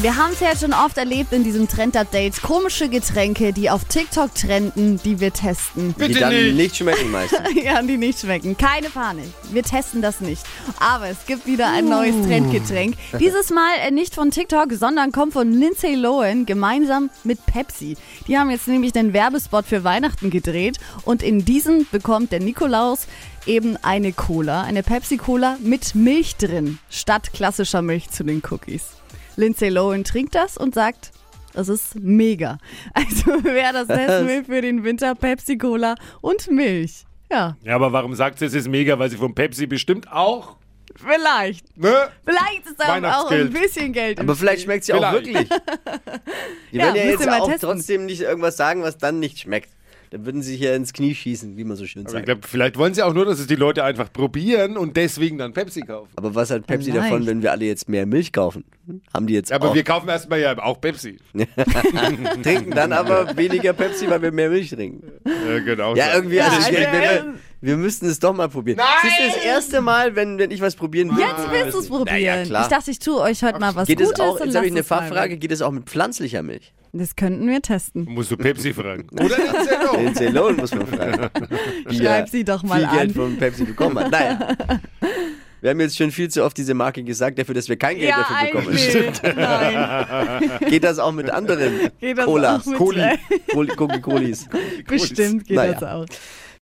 Wir haben es ja schon oft erlebt in diesem Trend-Update. Komische Getränke, die auf TikTok trenden, die wir testen. die dann nicht, schmecken meistens. ja, die nicht schmecken. Keine Panik. Wir testen das nicht. Aber es gibt wieder ein neues Trendgetränk. Dieses Mal äh, nicht von TikTok, sondern kommt von Lindsay Lohan gemeinsam mit Pepsi. Die haben jetzt nämlich den Werbespot für Weihnachten gedreht und in diesem bekommt der Nikolaus eben eine Cola, eine Pepsi-Cola mit Milch drin, statt klassischer Milch zu den Cookies. Lindsay Lohan trinkt das und sagt, das ist mega. Also wer das testen will für den Winter, Pepsi Cola und Milch. Ja, Ja, aber warum sagt sie, es ist mega? Weil sie von Pepsi bestimmt auch. vielleicht. Ne? Vielleicht ist da auch ein bisschen Geld Aber vielleicht schmeckt sie auch wirklich. Die Ja, werden ja jetzt auch testen. trotzdem nicht irgendwas sagen, was dann nicht schmeckt. Dann würden sie hier ins Knie schießen, wie man so schön Aber ich sagt. glaube, vielleicht wollen sie auch nur, dass es die Leute einfach probieren und deswegen dann Pepsi kaufen. Aber was hat Pepsi Vielleicht. davon, wenn wir alle jetzt mehr Milch kaufen? Haben die jetzt Aber auch, wir kaufen erstmal ja auch Pepsi. trinken dann aber weniger Pepsi, weil wir mehr Milch trinken. Ja, genau. Ja, so. irgendwie, Ja, also ich, also, wir, wir, äh, wir müssten es doch mal probieren. Das ist das erste Mal, wenn, wenn ich was probieren will. Jetzt willst du es probieren. ja, klar. ich dachte, ich tue euch heute mal was Geht Gutes. es auch, und jetzt habe ich lasst eine es mal Fachfrage, geht es auch mit pflanzlicher Milch? Das könnten wir testen. Musst du Pepsi fragen. Oder Lindsay Den Ceylon muss man fragen. Schreib sie doch mal viel an. Geld von Pepsi bekommen hat. Naja. Wir haben jetzt schon viel zu oft diese Marke gesagt, dafür, dass wir kein Geld Ja, dafür bekommen. eigentlich. Nein, Geht das auch mit anderen geht das Colas? auch mit, Coli. Coli- Coca-Colis. Bestimmt geht Naja. das auch.